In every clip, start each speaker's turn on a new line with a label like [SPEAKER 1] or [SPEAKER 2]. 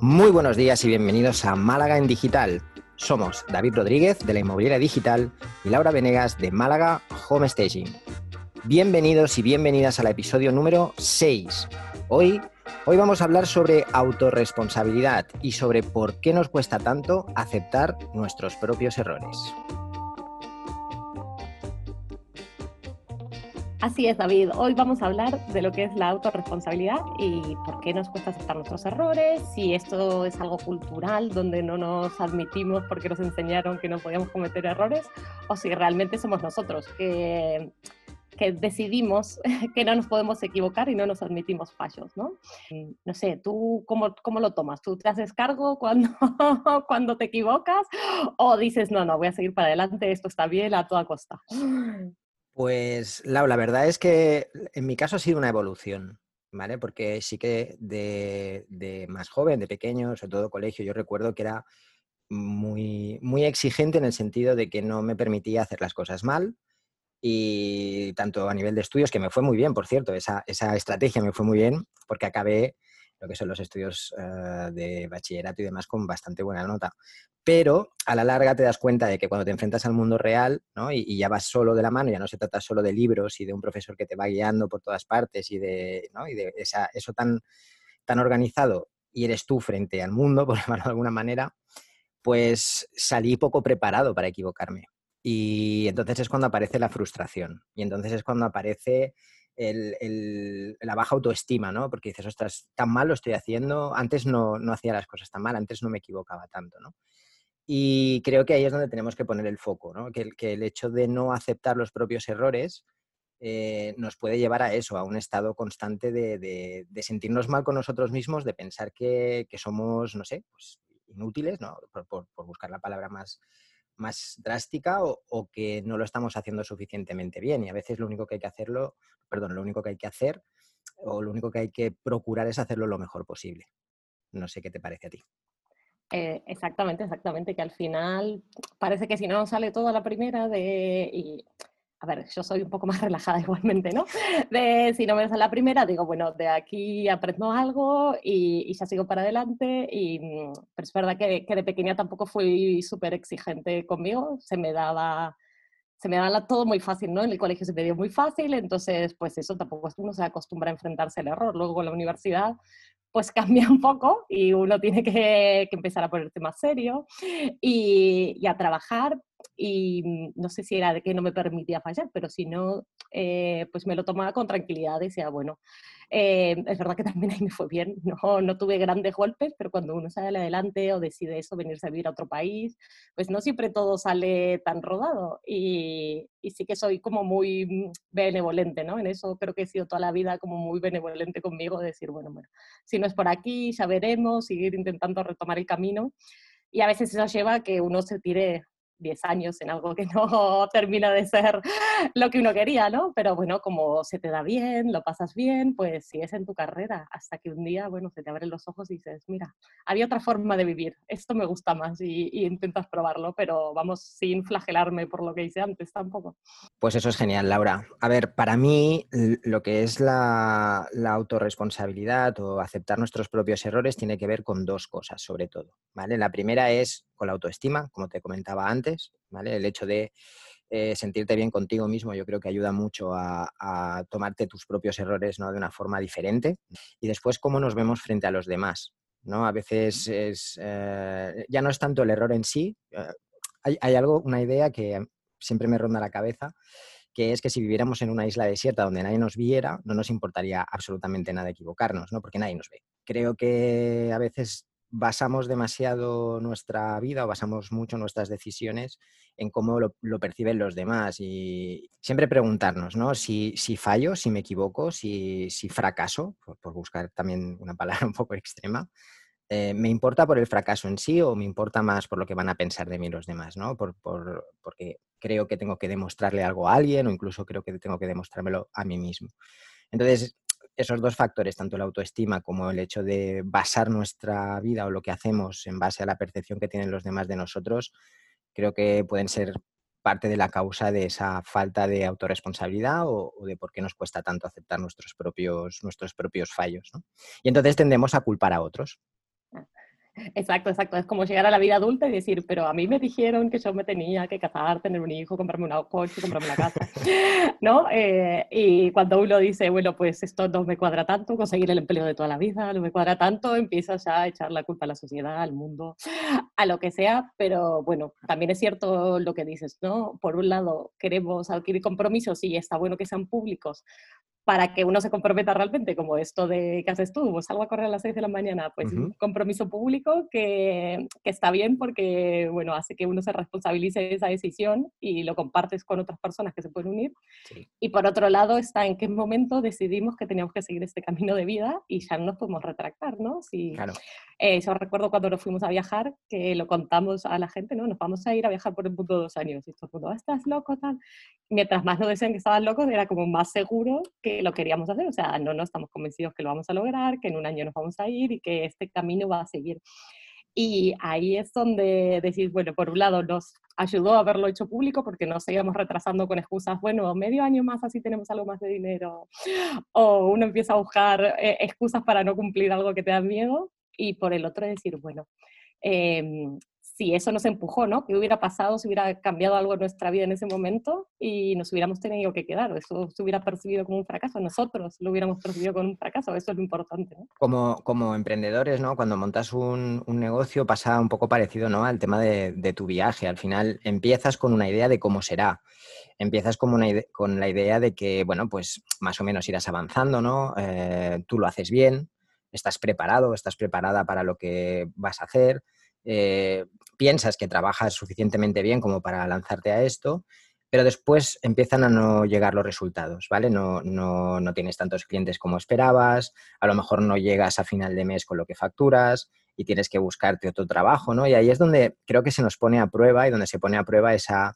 [SPEAKER 1] Muy buenos días y bienvenidos a Málaga en Digital. Somos David Rodríguez de la Inmobiliaria Digital y Laura Venegas de Málaga Home Staging. Bienvenidos y bienvenidas al episodio número 6. Hoy, hoy vamos a hablar sobre autorresponsabilidad y sobre por qué nos cuesta tanto aceptar nuestros propios errores.
[SPEAKER 2] Así es, David. Hoy vamos a hablar de lo que es la autorresponsabilidad y por qué nos cuesta aceptar nuestros errores, si esto es algo cultural donde no nos admitimos porque nos enseñaron que no podíamos cometer errores, o si realmente somos nosotros que, que decidimos que no nos podemos equivocar y no nos admitimos fallos, ¿no? No sé, ¿tú cómo, cómo lo tomas? ¿Tú te haces cargo cuando, cuando te equivocas o dices, no, no, voy a seguir para adelante, esto está bien a toda costa?
[SPEAKER 1] Pues, Lau, la verdad es que en mi caso ha sido una evolución, ¿vale? Porque sí que de, más joven, de pequeño, sobre todo colegio, yo recuerdo que era muy, muy exigente en el sentido de que no me permitía hacer las cosas mal y tanto a nivel de estudios, que me fue muy bien, por cierto, esa, esa estrategia me fue muy bien porque acabé lo que son los estudios eh, de bachillerato y demás con bastante buena nota. Pero a la larga te das cuenta de que cuando te enfrentas al mundo real ¿no? y, ya vas solo de la mano, ya no se trata solo de libros y de un profesor que te va guiando por todas partes y de, eso tan, tan organizado y eres tú frente al mundo, por llamarlo de alguna manera, pues salí poco preparado para equivocarme. Y entonces es cuando aparece la frustración. Y entonces es cuando aparece la baja autoestima, ¿no? Porque dices, ostras, tan mal lo estoy haciendo, antes no, no hacía las cosas tan mal, antes no me equivocaba tanto, ¿no? Y creo que ahí es donde tenemos que poner el foco, ¿no? Que, que el hecho de no aceptar los propios errores eh, nos puede llevar a eso, a un estado constante de, de, sentirnos mal con nosotros mismos, de pensar que, que somos, no sé, pues inútiles, ¿no? Por, por buscar la palabra más, más drástica o, que no lo estamos haciendo suficientemente bien. Y a veces lo único que hay que hacerlo, perdón, lo único que hay que hacer o lo único que hay que procurar es hacerlo lo mejor posible. No sé qué te parece a ti.
[SPEAKER 2] Eh, exactamente, exactamente, que al final parece que si no sale todo a la primera de, a ver, yo soy un poco más relajada igualmente, ¿no? De si no me sale la primera, digo, bueno, de aquí aprendo algo y, ya sigo para adelante. Y, pero es verdad que, que de pequeña tampoco fui súper exigente conmigo, se me daba se me daba todo muy fácil, ¿no? En el colegio se me dio muy fácil, entonces, pues eso tampoco uno se acostumbra a enfrentarse al error. Luego en la universidad, pues cambia un poco y uno tiene que, que empezar a ponerse más serio y, y, a trabajar, y mm, no sé si era de que no me permitía fallar, pero si no, eh, pues me lo tomaba con tranquilidad, decía, bueno, eh, es verdad que también ahí me fue bien, no, no tuve grandes golpes, pero cuando uno sale adelante o decide eso, venirse a vivir a otro país, pues no siempre todo sale tan rodado y, y sí que soy como muy mm, benevolente, ¿no? En eso creo que he sido toda la vida como muy benevolente conmigo, decir, bueno, bueno, si no es por aquí, ya veremos, seguir intentando retomar el camino. Y a veces eso lleva a que uno se tire 10 años en algo que no termina de ser lo que uno quería, ¿no? Pero bueno, como se te da bien, lo pasas bien, pues sigues en tu carrera hasta que un día, bueno, se te abren los ojos y dices, mira, había otra forma de vivir, esto me gusta más y, intentas probarlo, pero vamos, sin flagelarme por lo que hice antes tampoco.
[SPEAKER 1] Pues eso es genial, Laura. A ver, para mí lo que es la, la autorresponsabilidad o aceptar nuestros propios errores tiene que ver con dos cosas, sobre todo, ¿vale? La primera es con la autoestima, como te comentaba antes, ¿vale? El hecho de eh, sentirte bien contigo mismo yo creo que ayuda mucho a, tomarte tus propios errores ¿no? de una forma diferente. Y después, cómo nos vemos frente a los demás. ¿no? A veces es, eh, ya no es tanto el error en sí, eh, hay, hay, algo, una idea que siempre me ronda la cabeza, que es que si viviéramos en una isla desierta donde nadie nos viera, no nos importaría absolutamente nada equivocarnos, ¿no? porque nadie nos ve. Creo que a veces basamos demasiado nuestra vida o basamos mucho nuestras decisiones en cómo lo, perciben los demás y siempre preguntarnos, ¿no? Si, si fallo, si me equivoco, si, si fracaso, por, buscar también una palabra un poco extrema, eh, ¿me importa por el fracaso en sí o me importa más por lo que van a pensar de mí los demás, ¿no? Por, por, porque creo que tengo que demostrarle algo a alguien o incluso creo que tengo que demostrármelo a mí mismo. Entonces, esos dos factores, tanto la autoestima como el hecho de basar nuestra vida o lo que hacemos en base a la percepción que tienen los demás de nosotros, creo que pueden ser parte de la causa de esa falta de autorresponsabilidad o, de por qué nos cuesta tanto aceptar nuestros propios, nuestros propios fallos. Y entonces tendemos a culpar a otros.
[SPEAKER 2] Exacto, exacto. Es como llegar a la vida adulta y decir, pero a mí me dijeron que yo me tenía que casar, tener un hijo, comprarme un coche, comprarme una casa, ¿no? Eh, y cuando uno dice, bueno, pues esto no me cuadra tanto, conseguir el empleo de toda la vida, no me cuadra tanto, empiezas ya a echar la culpa a la sociedad, al mundo, a lo que sea. Pero bueno, también es cierto lo que dices, ¿no? Por un lado, queremos adquirir compromisos y está bueno que sean públicos, para que uno se comprometa realmente, como esto de que haces tú, salgo a correr a las 6 de la mañana, pues un compromiso público que, que, está bien porque, bueno, hace que uno se responsabilice de esa decisión y lo compartes con otras personas que se pueden unir. Y por otro lado está en qué momento decidimos que teníamos que seguir este camino de vida y ya no nos podemos retractar, ¿no? Si, claro. Eh, yo recuerdo cuando nos fuimos a viajar, que lo contamos a la gente, ¿no? Nos vamos a ir a viajar por el mundo dos años. Y todo el mundo, ah, ¿estás loco? Tal. Mientras más nos decían que estaban locos, era como más seguro que lo queríamos hacer. O sea, no, no estamos convencidos que lo vamos a lograr, que en un año nos vamos a ir y que este camino va a seguir. Y ahí es donde decís, bueno, por un lado nos ayudó a haberlo hecho público porque nos seguíamos retrasando con excusas, bueno, medio año más así tenemos algo más de dinero. O uno empieza a buscar eh, excusas para no cumplir algo que te da miedo y por el otro decir, bueno, em, si eso nos empujó, ¿no? ¿Qué hubiera pasado si hubiera cambiado algo en nuestra vida en ese momento y nos hubiéramos tenido que quedar? Eso se hubiera percibido como un fracaso, nosotros lo hubiéramos percibido como un fracaso, eso es lo importante.
[SPEAKER 1] Como, como emprendedores, ¿no? Cuando montas un, negocio pasa un poco parecido, ¿no? Al tema de, tu viaje. Al final empiezas con una idea de cómo será. Empiezas como con la idea de que, bueno, pues más o menos irás avanzando, ¿no? Eh, tú lo haces bien, estás preparado, estás preparada para lo que vas a hacer, eh, piensas que trabajas suficientemente bien como para lanzarte a esto, pero después empiezan a no llegar los resultados, ¿vale? No, no, no, tienes tantos clientes como esperabas, a lo mejor no llegas a final de mes con lo que facturas y tienes que buscarte otro trabajo, ¿no? Y ahí es donde creo que se nos pone a prueba y donde se pone a prueba esa,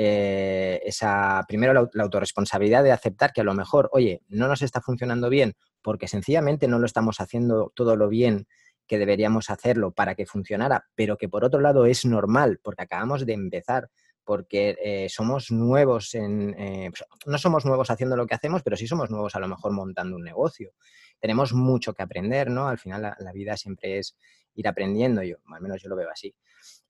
[SPEAKER 1] eh, esa primero la, autorresponsabilidad de aceptar que a lo mejor, oye, no nos está funcionando bien porque sencillamente no lo estamos haciendo todo lo bien que deberíamos hacerlo para que funcionara, pero que por otro lado es normal porque acabamos de empezar, porque eh, somos nuevos en, eh, pues, no somos nuevos haciendo lo que hacemos, pero sí somos nuevos a lo mejor montando un negocio. Tenemos mucho que aprender, ¿no? Al final la, la vida siempre es ir aprendiendo, yo, al menos yo lo veo así.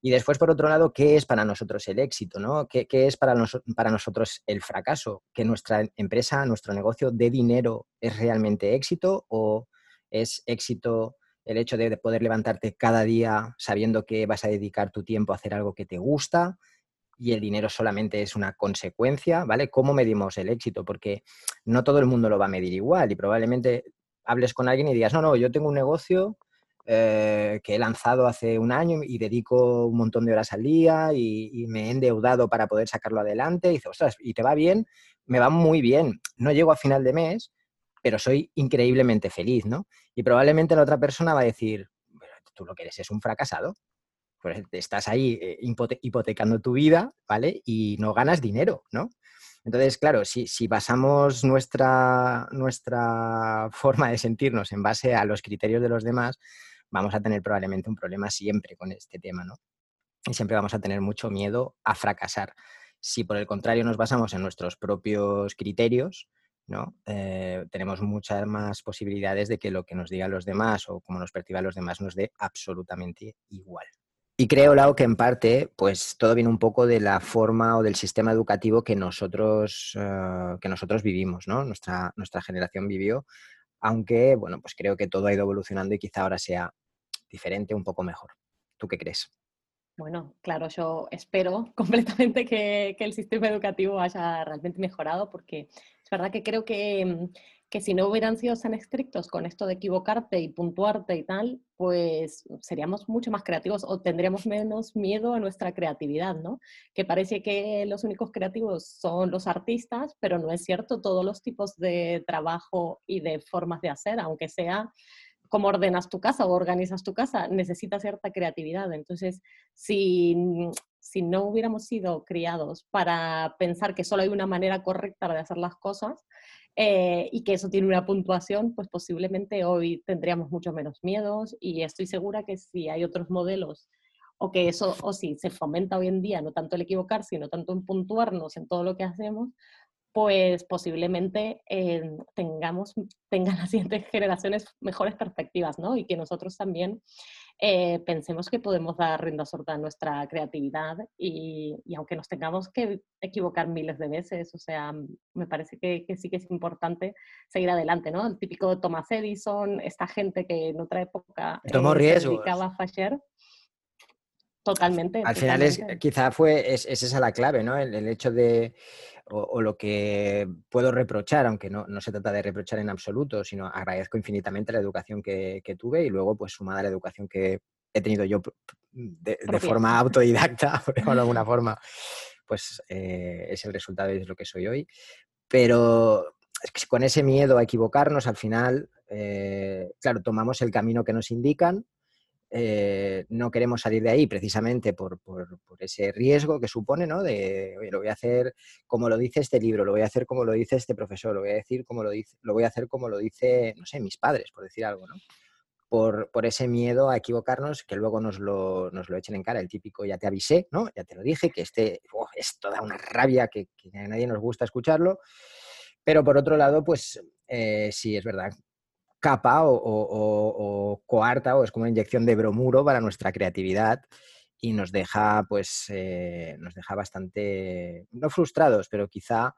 [SPEAKER 1] Y después, por otro lado, ¿qué es para nosotros el éxito? ¿no? ¿Qué, qué es para, para nosotros el fracaso? ¿Que nuestra empresa, nuestro negocio de dinero es realmente éxito o es éxito el hecho de poder levantarte cada día sabiendo que vas a dedicar tu tiempo a hacer algo que te gusta y el dinero solamente es una consecuencia, ¿vale? ¿Cómo medimos el éxito? Porque no todo el mundo lo va a medir igual y probablemente hables con alguien y digas, no, no, yo tengo un negocio eh, que he lanzado hace un año y dedico un montón de horas al día y, me he endeudado para poder sacarlo adelante. Y dice, ostras, ¿y te va bien? Me va muy bien. No llego a final de mes, pero soy increíblemente feliz, ¿no? Y probablemente la otra persona va a decir, tú lo que eres es un fracasado. Pues estás ahí eh, hipotecando tu vida, ¿vale? Y no ganas dinero, ¿no? Entonces, claro, si, si, basamos nuestra, nuestra forma de sentirnos en base a los criterios de los demás, vamos a tener probablemente un problema siempre con este tema, ¿no? Y siempre vamos a tener mucho miedo a fracasar. Si por el contrario nos basamos en nuestros propios criterios, ¿no? Eh, tenemos muchas más posibilidades de que lo que nos digan los demás o como nos perciban los demás nos dé absolutamente igual. Y creo, Lau, que en parte, pues todo viene un poco de la forma o del sistema educativo que nosotros, uh, que nosotros vivimos, ¿no? Nuestra, nuestra generación vivió aunque, bueno, pues creo que todo ha ido evolucionando y quizá ahora sea diferente, un poco mejor. ¿Tú qué crees?
[SPEAKER 2] Bueno, claro, yo espero completamente que, que, el sistema educativo haya realmente mejorado porque es verdad que creo que, mm, que, si no hubieran sido tan estrictos con esto de equivocarte y puntuarte y tal, pues seríamos mucho más creativos o tendríamos menos miedo a nuestra creatividad, ¿no? Que parece que los únicos creativos son los artistas, pero no es cierto, todos los tipos de trabajo y de formas de hacer, aunque sea cómo ordenas tu casa o organizas tu casa, necesita cierta creatividad. Entonces, si, si no hubiéramos sido criados para pensar que solo hay una manera correcta de hacer las cosas eh, y que eso tiene una puntuación, pues posiblemente hoy tendríamos mucho menos miedos y estoy segura que si hay otros modelos o que eso, o si se fomenta hoy en día, no tanto el equivocar, sino tanto en puntuarnos en todo lo que hacemos, pues posiblemente eh, tengamos, tengan las siguientes generaciones mejores perspectivas, ¿no? Y que nosotros también eh, pensemos que podemos dar rienda suelta a nuestra creatividad y, aunque nos tengamos que equivocar miles de veces, o sea, me parece que, sí que es importante seguir adelante, ¿no? El típico Thomas Edison, esta gente que en otra época
[SPEAKER 1] Tomó
[SPEAKER 2] eh,
[SPEAKER 1] riesgos.
[SPEAKER 2] se dedicaba a fallar. Totalmente.
[SPEAKER 1] Al final es, quizá fue, es, esa la clave, ¿no? el hecho de, o, lo que puedo reprochar, aunque no, se trata de reprochar en absoluto, sino agradezco infinitamente la educación que, tuve y luego, pues sumada a la educación que he tenido yo de, forma autodidacta, por de alguna forma, pues eh, es el resultado y es lo que soy hoy. Pero con ese miedo a equivocarnos, al final, eh, claro, tomamos el camino que nos indican eh, no queremos salir de ahí precisamente por, ese riesgo que supone, ¿no? De, lo voy a hacer como lo dice este libro, lo voy a hacer como lo dice este profesor, lo voy a decir como lo dice, lo voy a hacer como lo dice, no sé, mis padres, por decir algo, ¿no? Por, ese miedo a equivocarnos, que luego nos lo, nos lo, echen en cara, el típico ya te avisé, ¿no? Ya te lo dije, que este es toda una rabia que, a nadie nos gusta escucharlo. Pero por otro lado, pues eh, sí, es verdad, capa o, coarta o es como una inyección de bromuro para nuestra creatividad y nos deja, pues, eh, nos deja bastante, no frustrados, pero quizá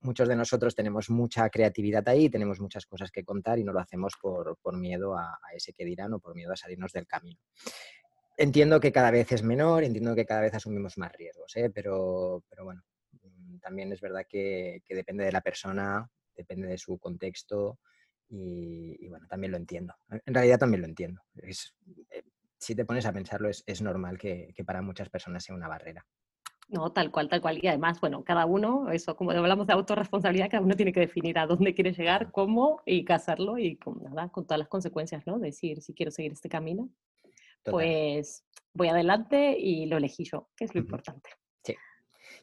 [SPEAKER 1] muchos de nosotros tenemos mucha creatividad ahí, tenemos muchas cosas que contar y no lo hacemos por, miedo a, ese que dirán o por miedo a salirnos del camino. Entiendo que cada vez es menor, entiendo que cada vez asumimos más riesgos, ¿eh? pero, pero bueno, mm, también es verdad que, que depende de la persona, depende de su contexto, y, bueno, también lo entiendo. En realidad también lo entiendo. Es, eh, si te pones a pensarlo, es, es normal que, que, para muchas personas sea una barrera.
[SPEAKER 2] No, tal cual, tal cual. Y además, bueno, cada uno, eso, como hablamos de autorresponsabilidad, cada uno tiene que definir a dónde quiere llegar, cómo y hacerlo y con nada, con todas las consecuencias, ¿no? Decir, si quiero seguir este camino, pues voy adelante y lo elegí yo, que es lo importante.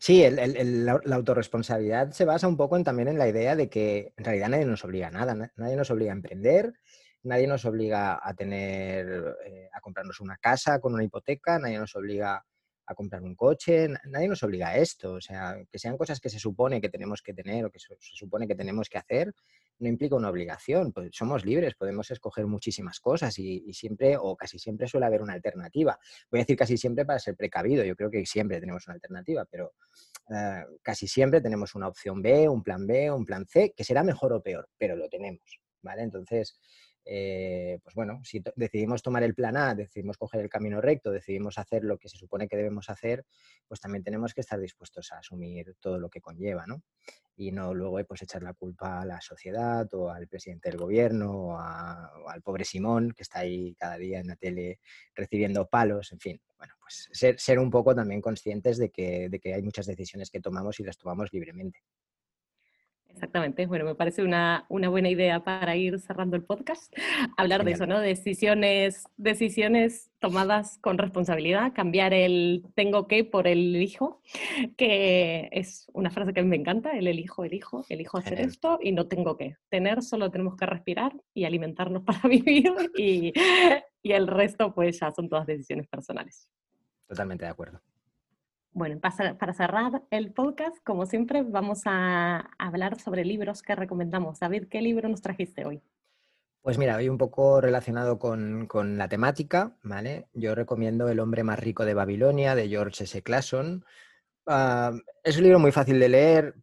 [SPEAKER 1] Sí, la, autorresponsabilidad se basa un poco en, también en la idea de que en realidad nadie nos obliga a nada, nadie nos obliga a emprender, nadie nos obliga a tener, eh, a comprarnos una casa con una hipoteca, nadie nos obliga a comprar un coche, nadie nos obliga a esto, o sea, que sean cosas que se supone que tenemos que tener o que se supone que tenemos que hacer, no implica una obligación, pues somos libres, podemos escoger muchísimas cosas y, siempre o casi siempre suele haber una alternativa. Voy a decir casi siempre para ser precavido, yo creo que siempre tenemos una alternativa, pero eh, casi siempre tenemos una opción B, un plan B, un plan C, que será mejor o peor, pero lo tenemos, ¿vale? Entonces, eh, pues bueno, si decidimos tomar el plan A, decidimos coger el camino recto, decidimos hacer lo que se supone que debemos hacer, pues también tenemos que estar dispuestos a asumir todo lo que conlleva, ¿no? Y no luego pues echar la culpa a la sociedad o al presidente del gobierno o, al pobre Simón que está ahí cada día en la tele recibiendo palos, en fin. Bueno, pues ser, un poco también conscientes de que hay muchas decisiones que tomamos y las tomamos libremente.
[SPEAKER 2] Exactamente, bueno, me parece una, una, buena idea para ir cerrando el podcast, hablar de eso, ¿no? Decisiones, decisiones tomadas con responsabilidad, cambiar el tengo que por el elijo, que es una frase que a mí me encanta, el elijo, elijo, elijo hacer esto y no tengo que. Tener solo tenemos que respirar y alimentarnos para vivir y, y el resto pues ya son todas decisiones personales.
[SPEAKER 1] Totalmente de acuerdo.
[SPEAKER 2] Bueno, para cerrar el podcast, como siempre, vamos a hablar sobre libros que recomendamos. David, ¿qué libro nos trajiste hoy?
[SPEAKER 1] Pues mira, hoy un poco relacionado con, la temática, ¿vale? Yo recomiendo El hombre más rico de Babilonia, de George S. Clason. Ah, es un libro muy fácil de leer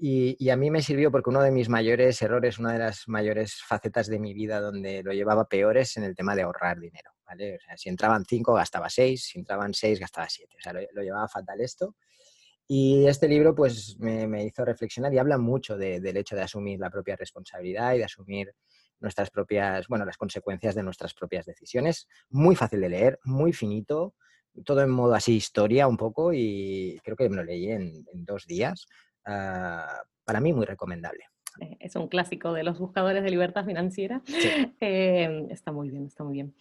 [SPEAKER 1] y, y, a mí me sirvió porque uno de mis mayores errores, una de las mayores facetas de mi vida donde lo llevaba peores en el tema de ahorrar dinero si entraban cinco, gastaba seis, si entraban seis, gastaba siete. O sea, lo, llevaba fatal esto. Y este libro, pues, me, hizo reflexionar y habla mucho del hecho de asumir la propia responsabilidad y de asumir nuestras propias, bueno, las consecuencias de nuestras propias decisiones. Muy fácil de leer, muy finito, todo en modo así historia un poco y creo que me lo leí en, dos días. Ah, para mí muy recomendable.
[SPEAKER 2] Es un clásico de los buscadores de libertad financiera. Eh, está muy bien, está muy bien.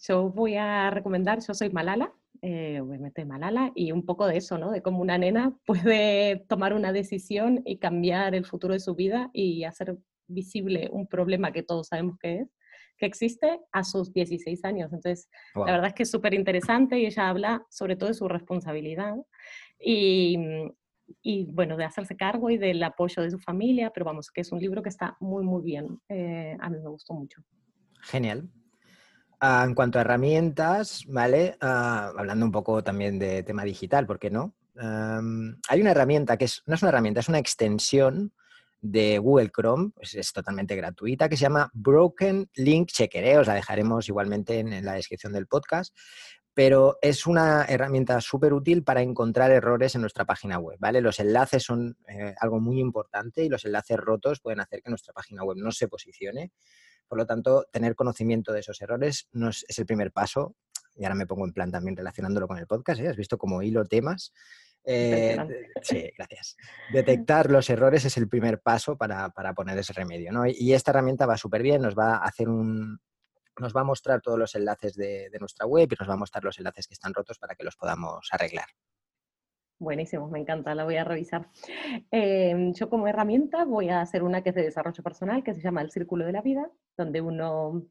[SPEAKER 2] Yo voy a recomendar, yo soy Malala, eh, obviamente Malala, y un poco de eso, ¿no? De cómo una nena puede tomar una decisión y cambiar el futuro de su vida y hacer visible un problema que todos sabemos que es que existe a sus 16 años. Entonces, la verdad es que es súper interesante y ella habla sobre todo de su responsabilidad y, y bueno, de hacerse cargo y del apoyo de su familia, pero vamos, que es un libro que está muy, muy bien. Eh, a mí me gustó mucho.
[SPEAKER 1] Genial. Ah, en cuanto a herramientas, ¿vale? Ah, hablando un poco también de tema digital, ¿por qué no? hay una herramienta que es, no es una herramienta, es una extensión de Google Chrome, pues es totalmente gratuita, que se llama Broken Link Checker. ¿eh? Os la dejaremos igualmente en, la descripción del podcast, pero es una herramienta súper útil para encontrar errores en nuestra página web, ¿vale? Los enlaces son eh, algo muy importante y los enlaces rotos pueden hacer que nuestra página web no se posicione. Por lo tanto, tener conocimiento de esos errores no es, el primer paso. Y ahora me pongo en plan también relacionándolo con el podcast. ¿eh? Has visto como hilo temas. Eh, sí, gracias. Detectar los errores es el primer paso para, poner ese remedio. ¿no? Y esta herramienta va súper bien, nos va a hacer un, nos va a mostrar todos los enlaces de, nuestra web y nos va a mostrar los enlaces que están rotos para que los podamos arreglar.
[SPEAKER 2] Buenísimo, me encanta, la voy a revisar. Em, yo como herramienta voy a hacer una que es de desarrollo personal, que se llama El Círculo de la Vida, donde uno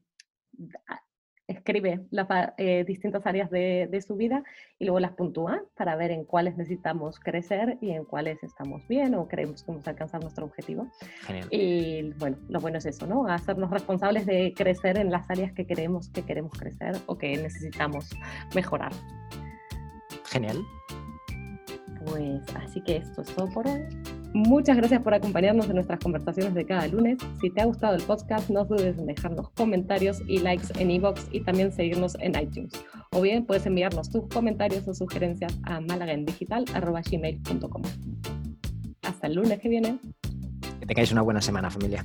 [SPEAKER 2] escribe las eh, distintas áreas de, su vida y luego las puntúa para ver en cuáles necesitamos crecer y en cuáles estamos bien o creemos que vamos a alcanzar nuestro objetivo. Genial. Y bueno, lo bueno es eso, ¿no? Hacernos responsables de crecer en las áreas que queremos, que queremos crecer o que necesitamos mejorar.
[SPEAKER 1] Genial.
[SPEAKER 2] Pues así que esto es todo por hoy. Muchas gracias por acompañarnos en nuestras conversaciones de cada lunes. Si te ha gustado el podcast, no dudes en dejarnos comentarios y likes en iBox y también seguirnos en iTunes. O bien puedes enviarnos tus comentarios o sugerencias a malagendigital.gmail.com. Hasta el lunes que viene.
[SPEAKER 1] Que tengáis una buena semana, familia.